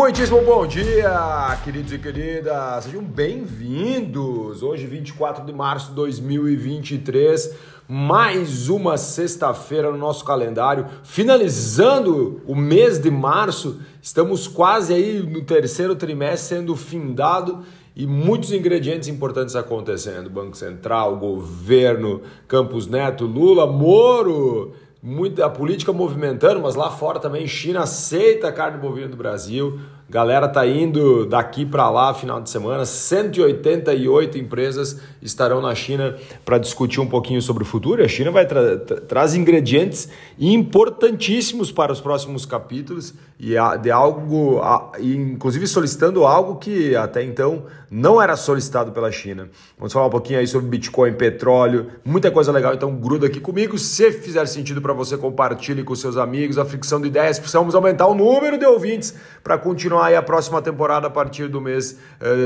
Muitíssimo bom dia, queridos e queridas. Sejam bem-vindos. Hoje, 24 de março de 2023, mais uma sexta-feira no nosso calendário, finalizando o mês de março. Estamos quase aí no terceiro trimestre sendo findado e muitos ingredientes importantes acontecendo. Banco Central, governo, Campos Neto, Lula, Moro, muita política movimentando, mas lá fora também China aceita a carne bovina do Brasil. Galera tá indo daqui para lá final de semana. 188 empresas estarão na China para discutir um pouquinho sobre o futuro. A China vai tra tra traz ingredientes importantíssimos para os próximos capítulos e de algo, inclusive solicitando algo que até então não era solicitado pela China. Vamos falar um pouquinho aí sobre Bitcoin, petróleo, muita coisa legal. Então gruda aqui comigo. Se fizer sentido para você, compartilhe com seus amigos. A fricção de ideias, precisamos aumentar o número de ouvintes para continuar continuar aí a próxima temporada a partir do mês,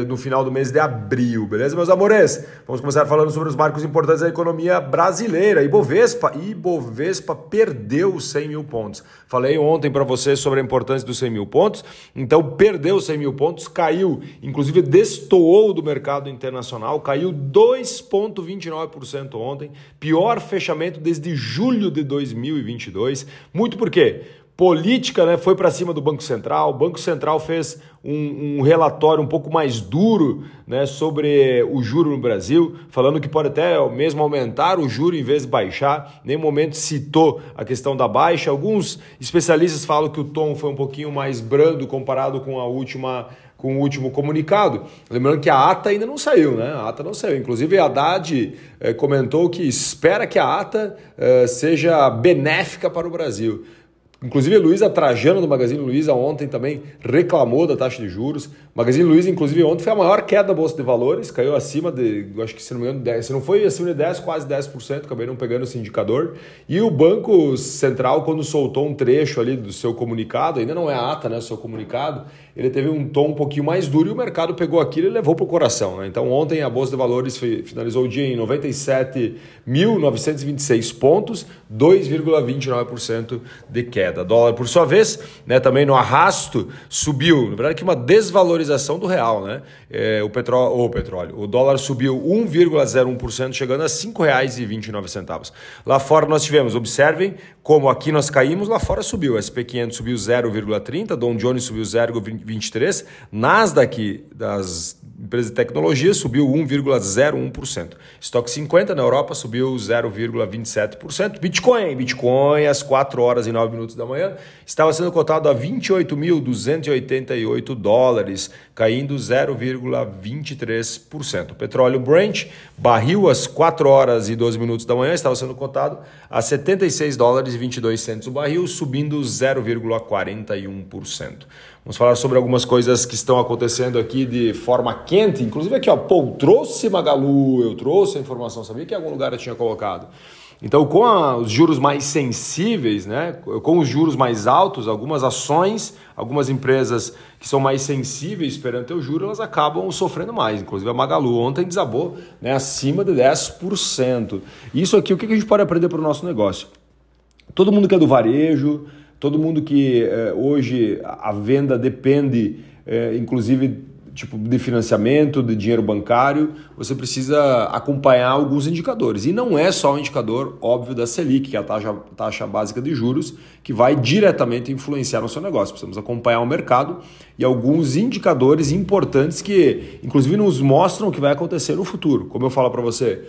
no final do mês de abril, beleza, meus amores? Vamos começar falando sobre os marcos importantes da economia brasileira. Ibovespa, Ibovespa perdeu 100 mil pontos. Falei ontem para vocês sobre a importância dos 100 mil pontos, então perdeu 100 mil pontos, caiu, inclusive destoou do mercado internacional, caiu 2,29% ontem, pior fechamento desde julho de 2022. Muito por quê? Política né, foi para cima do Banco Central. O Banco Central fez um, um, relatório um pouco mais duro né, sobre o juro no Brasil, falando que pode até mesmo aumentar o juro em vez de baixar. Nem momento citou a questão da baixa. Alguns especialistas falam que o tom foi um pouquinho mais brando comparado com a última com o último comunicado. Lembrando que a ata ainda não saiu, né? A ata não saiu. Inclusive, a Haddad eh, comentou que espera que a ata eh, seja benéfica para o Brasil. Inclusive a Luísa Trajano do Magazine Luiza ontem também reclamou da taxa de juros. Magazine Luiza, inclusive, ontem foi a maior queda da Bolsa de Valores, caiu acima de, acho que se não me engano, 10, se não foi acima de 10, quase 10%, acabei não pegando esse indicador. E o Banco Central, quando soltou um trecho ali do seu comunicado, ainda não é ata, né, o seu comunicado, ele teve um tom um pouquinho mais duro e o mercado pegou aquilo e levou para o coração. Né? Então, ontem a Bolsa de Valores finalizou o dia em 97.926 pontos, 2,29% de queda. Dólar, por sua vez, né, também no arrasto, subiu. Na verdade, que uma desvalorização do real. Né? É, o, petróleo, o petróleo, o dólar subiu 1,01%, chegando a R$ 5,29. Lá fora nós tivemos, observem como aqui nós caímos, lá fora subiu. SP500 subiu 0,30%, Dow Jones subiu 0,20%. 23, Nasdaq das empresas de tecnologia subiu 1,01%. Stock 50 na Europa subiu 0,27%. Bitcoin, Bitcoin às 4 horas e 9 minutos da manhã estava sendo cotado a 28.288 dólares, caindo 0,23%. Petróleo Brent, barril às 4 horas e 12 minutos da manhã estava sendo cotado a 76 dólares e 22 centos o barril, subindo 0,41%. Vamos falar sobre algumas coisas que estão acontecendo aqui de forma quente. Inclusive aqui, ó, pô, trouxe Magalu, eu trouxe a informação, sabia que em algum lugar eu tinha colocado. Então, com a, os juros mais sensíveis, né, com os juros mais altos, algumas ações, algumas empresas que são mais sensíveis perante o juro, elas acabam sofrendo mais. Inclusive a Magalu ontem desabou né, acima de 10%. Isso aqui, o que a gente pode aprender para o nosso negócio? Todo mundo que é do varejo, todo mundo que é, hoje a venda depende, é, inclusive tipo de financiamento, de dinheiro bancário, você precisa acompanhar alguns indicadores. E não é só o indicador óbvio da Selic, que é a taxa, taxa básica de juros, que vai diretamente influenciar no seu negócio. Precisamos acompanhar o mercado e alguns indicadores importantes que, inclusive, nos mostram o que vai acontecer no futuro. Como eu falo para você,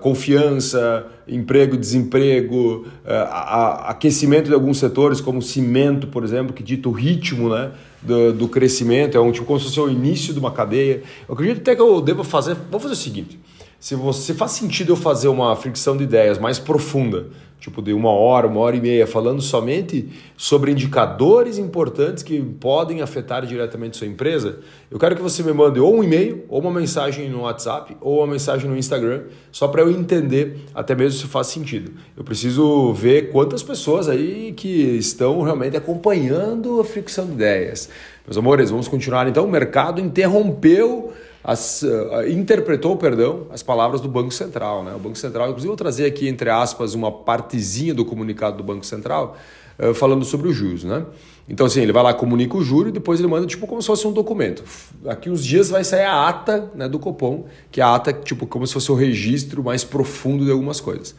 confiança, emprego, desemprego, aquecimento de alguns setores, como cimento, por exemplo, que dita o ritmo né, do, do crescimento, é um tipo como se fosse o início de uma cadeia. Eu acredito até que eu devo fazer. Vamos fazer o seguinte: se você faz sentido eu fazer uma fricção de ideias mais profunda, tipo de uma hora, uma hora e meia, falando somente sobre indicadores importantes que podem afetar diretamente sua empresa, eu quero que você me mande ou um e-mail, ou uma mensagem no WhatsApp, ou uma mensagem no Instagram, só para eu entender até mesmo se faz sentido. Eu preciso ver quantas pessoas aí que estão realmente acompanhando a fricção de ideias. Meus amores, vamos continuar então. O mercado interrompeu as, uh, interpretou, perdão, as palavras do Banco Central. Né? O Banco Central, inclusive, vou trazer aqui, entre aspas, uma partezinha do comunicado do Banco Central. uh, falando sobre os juros, né? Então, assim, ele vai lá, comunica o juro e depois ele manda, tipo, como se fosse um documento. Aqui uns dias vai sair a ata né, do Copom, que é a ata, tipo, como se fosse o registro mais profundo de algumas coisas.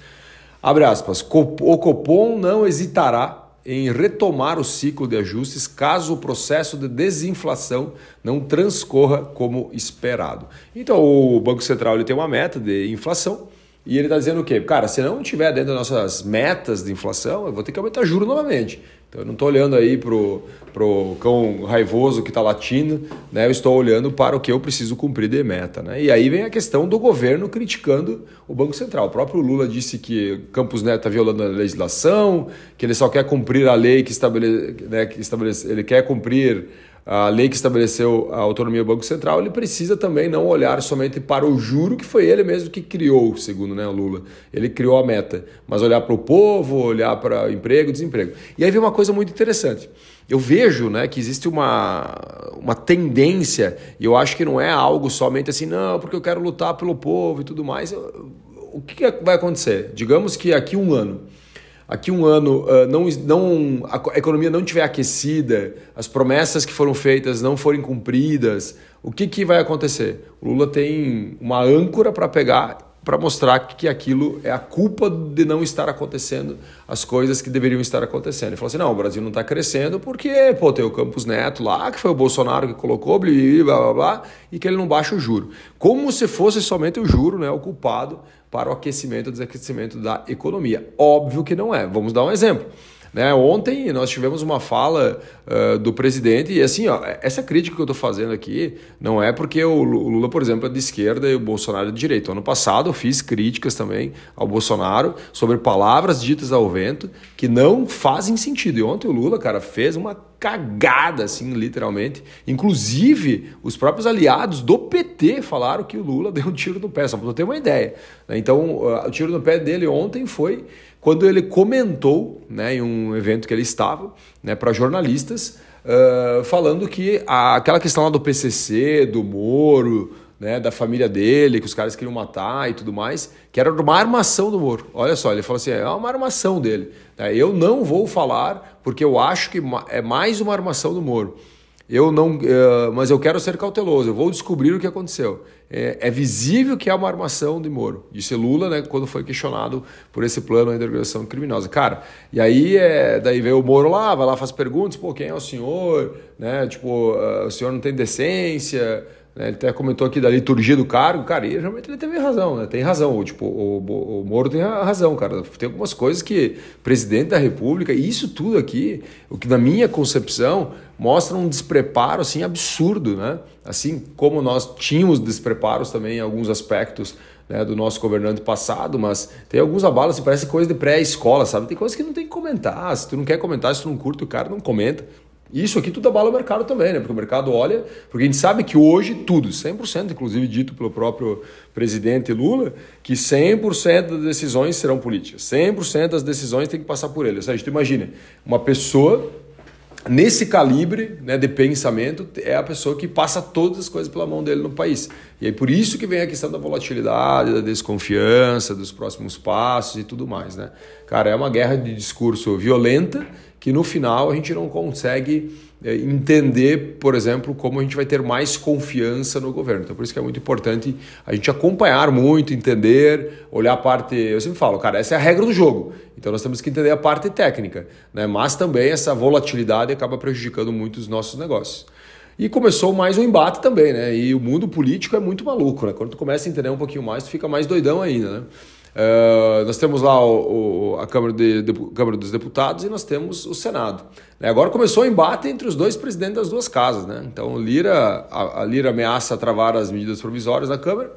Abre aspas. O Copom não hesitará em retomar o ciclo de ajustes caso o processo de desinflação não transcorra como esperado. Então, o Banco Central ele tem uma meta de inflação e ele está dizendo o quê? Cara, se não tiver dentro das nossas metas de inflação, eu vou ter que aumentar juro novamente. Então eu não estou olhando aí para o cão raivoso que está latindo, né? eu estou olhando para o que eu preciso cumprir de meta. Né? E aí vem a questão do governo criticando o Banco Central. O próprio Lula disse que Campos Neto está violando a legislação, que ele só quer cumprir a lei que estabelece, né, que estabelece ele quer cumprir a lei que estabeleceu a autonomia do Banco Central, ele precisa também não olhar somente para o juro, que foi ele mesmo que criou, segundo né, o Lula. Ele criou a meta, mas olhar para o povo, olhar para emprego, desemprego. E aí vem uma coisa muito interessante. Eu vejo né, que existe uma, uma tendência, e eu acho que não é algo somente assim, não, porque eu quero lutar pelo povo e tudo mais. O que vai acontecer? Digamos que aqui um ano aqui um ano uh, não, não, a economia não tiver aquecida, as promessas que foram feitas não forem cumpridas, o que, que vai acontecer? O Lula tem uma âncora para pegar para mostrar que aquilo é a culpa de não estar acontecendo as coisas que deveriam estar acontecendo. Ele falou assim: não, o Brasil não está crescendo porque pô, tem o Campos Neto lá, que foi o Bolsonaro que colocou, blá, blá, blá, blá, e que ele não baixa o juro. Como se fosse somente o juro né, o culpado para o aquecimento e desaquecimento da economia. Óbvio que não é. Vamos dar um exemplo. Né? Ontem nós tivemos uma fala uh, do presidente, e assim, ó, essa crítica que eu estou fazendo aqui não é porque o Lula, por exemplo, é de esquerda e o Bolsonaro é de direita. Ano passado eu fiz críticas também ao Bolsonaro sobre palavras ditas ao vento que não fazem sentido. E ontem o Lula, cara, fez uma cagada, assim, literalmente. Inclusive, os próprios aliados do PT falaram que o Lula deu um tiro no pé, só para ter uma ideia. Né? Então, o tiro no pé dele ontem foi quando ele comentou, né, em um evento que ele estava, né, para jornalistas, uh, falando que a, aquela questão lá do PCC, do Moro, né, da família dele, que os caras queriam matar e tudo mais, que era uma armação do Moro. Olha só, ele falou assim: é uma armação dele. Né? Eu não vou falar porque eu acho que é mais uma armação do Moro eu não, uh, mas eu quero ser cauteloso, eu vou descobrir o que aconteceu. É, é, visível que é uma armação de Moro, disse Lula, né, quando foi questionado por esse plano de organização criminosa. Cara, e aí é, daí veio o Moro lá, vai lá, faz perguntas, pô, quem é o senhor? Né, tipo, uh, o senhor não tem decência? Ele até comentou aqui da liturgia do cargo, cara, e realmente ele teve razão, né? tem razão. Tipo, o, o Moro tem razão, cara. Tem algumas coisas que presidente da República, e isso tudo aqui, o que na minha concepção mostra um despreparo assim absurdo, né? Assim como nós tínhamos despreparos também em alguns aspectos né, do nosso governante passado, mas tem alguns abalos, assim, parece coisa de pré-escola, sabe? Tem coisas que não tem que comentar. Se tu não quer comentar, se tu não curte o cara, não comenta. Isso aqui tudo abala o mercado também, né? Porque o mercado olha, porque a gente sabe que hoje tudo, 100%, inclusive dito pelo próprio presidente Lula, que 100% das decisões serão políticas. 100% das decisões tem que passar por ele. Ou seja, tu imagina, uma pessoa nesse calibre né, de pensamento é a pessoa que passa todas as coisas pela mão dele no país. E é por isso que vem a questão da volatilidade, da desconfiança, dos próximos passos e tudo mais. Né? Cara, é uma guerra de discurso violenta que no final a gente não consegue entender, por exemplo, como a gente vai ter mais confiança no governo. Então, por isso que é muito importante a gente acompanhar muito, entender, olhar a parte. Eu sempre falo, cara, essa é a regra do jogo. Então, nós temos que entender a parte técnica, né? mas também essa volatilidade acaba prejudicando muito os nossos negócios. E começou mais um embate também, né? E o mundo político é muito maluco, né? Quando tu começa a entender um pouquinho mais, tu fica mais doidão ainda, né? Uh, nós temos lá o, o, a Câmara, de, de, Câmara, dos Deputados e nós temos o Senado. Né, agora começou o embate entre os dois presidentes das duas casas. Né? Então, Lira, a, a Lira ameaça travar as medidas provisórias da Câmara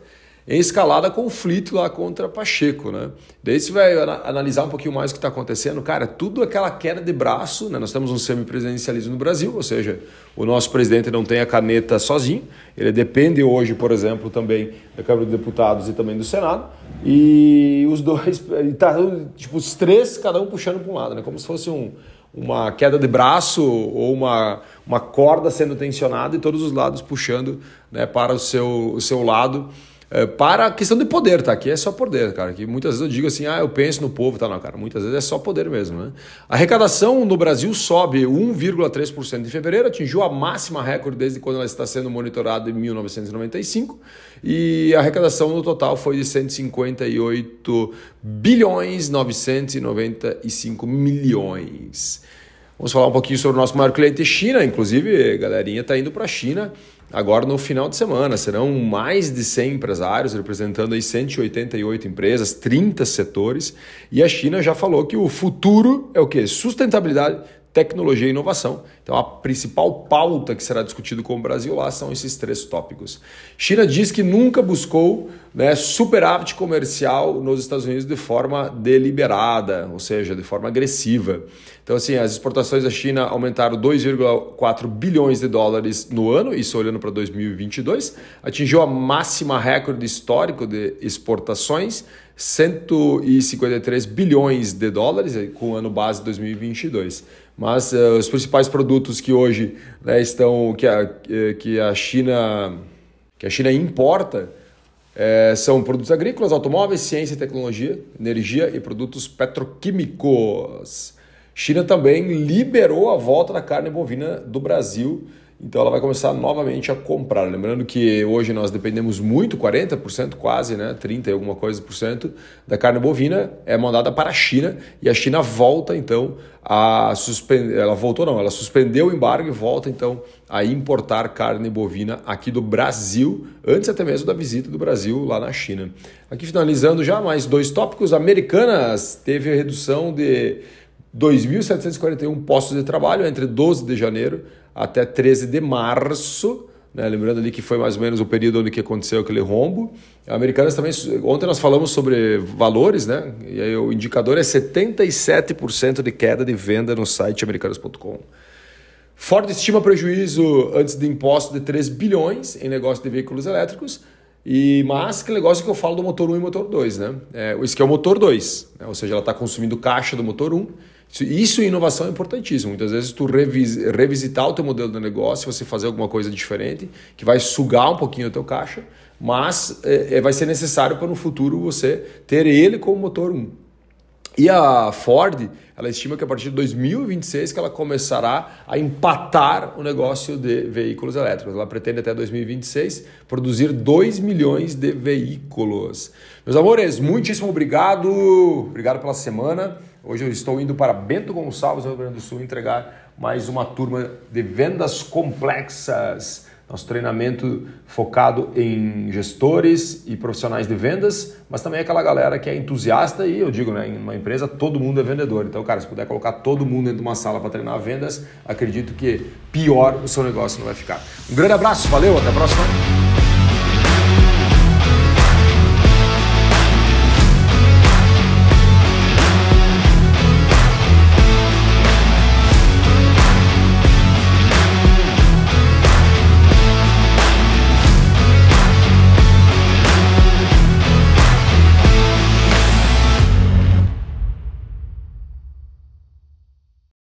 em escalada conflito lá contra Pacheco, né? Daí você vai analisar um pouquinho mais o que está acontecendo. Cara, tudo aquela queda de braço, né? Nós temos um semipresidencialismo no Brasil, ou seja, o nosso presidente não tem a caneta sozinho, ele depende hoje, por exemplo, também da Câmara dos Deputados e também do Senado, e os dois, tá, tipo, os três, cada um puxando para um lado, né? Como se fosse um, uma queda de braço ou uma, uma corda sendo tensionada e todos os lados puxando né, para o seu, o seu lado é, para a questão de poder, tá? Aqui é só poder, cara. Que muitas vezes eu digo assim, ah, eu penso no povo, tá? Não, cara, muitas vezes é só poder mesmo, né? A arrecadação no Brasil sobe 1,3% em fevereiro, atingiu a máxima recorde desde quando ela está sendo monitorada em 1995, e a arrecadação no total foi de 158 bilhões 995 milhões. Vamos falar um pouquinho sobre o nosso maior cliente China, inclusive, a galerinha está indo para a China agora no final de semana. Serão mais de 100 empresários representando aí 188 empresas, 30 setores. E a China já falou que o futuro é o quê? Sustentabilidade, tecnologia e inovação. Então, a principal pauta que será discutido com o Brasil lá são esses três tópicos. China diz que nunca buscou né, superávit comercial nos Estados Unidos de forma deliberada, ou seja, de forma agressiva. Então, assim, as exportações da China aumentaram 2,4 bilhões de dólares no ano, isso olhando para 2022, atingiu a máxima recorde histórico de exportações, 153 bilhões de dólares, com o ano base 2022 mas uh, os principais produtos que hoje né, estão que a, que a China que a China importa é, são produtos agrícolas, automóveis, ciência e tecnologia, energia e produtos petroquímicos. China também liberou a volta da carne bovina do Brasil então ela vai começar novamente a comprar. Lembrando que hoje nós dependemos muito, 40% quase, né, 30 e alguma coisa por cento da carne bovina é mandada para a China e a China volta então a suspender, ela voltou não, ela suspendeu o embargo e volta então a importar carne bovina aqui do Brasil, antes até mesmo da visita do Brasil lá na China. Aqui finalizando já mais dois tópicos, Americanas teve a redução de 2.741 postos de trabalho entre 12 de janeiro até 13 de março. Né? Lembrando ali que foi mais ou menos o período onde que aconteceu aquele rombo. Americanas também, ontem nós falamos sobre valores, né? E aí o indicador é 77% de queda de venda no site americanas.com. Ford estima prejuízo antes de imposto de 3 bilhões em negócio de veículos elétricos. E, mas que negócio que eu falo do motor 1 e motor 2, né? É, esse que é o motor 2, né? ou seja, ela está consumindo caixa do motor 1 isso em inovação é importantíssimo. Muitas vezes tu revis, revisitar o teu modelo de negócio, você fazer alguma coisa diferente, que vai sugar um pouquinho o teu caixa, mas é, vai ser necessário para no futuro você ter ele como motor 1. E a Ford, ela estima que a partir de 2026 que ela começará a empatar o negócio de veículos elétricos. Ela pretende até 2026 produzir 2 milhões de veículos. Meus amores, muitíssimo obrigado. Obrigado pela semana. Hoje eu estou indo para Bento Gonçalves, Rio Grande do Sul, entregar mais uma turma de vendas complexas. Nosso treinamento focado em gestores e profissionais de vendas, mas também aquela galera que é entusiasta e eu digo, né, em uma empresa todo mundo é vendedor. Então, cara, se puder colocar todo mundo dentro de uma sala para treinar vendas, acredito que pior o seu negócio não vai ficar. Um grande abraço, valeu, até a próxima.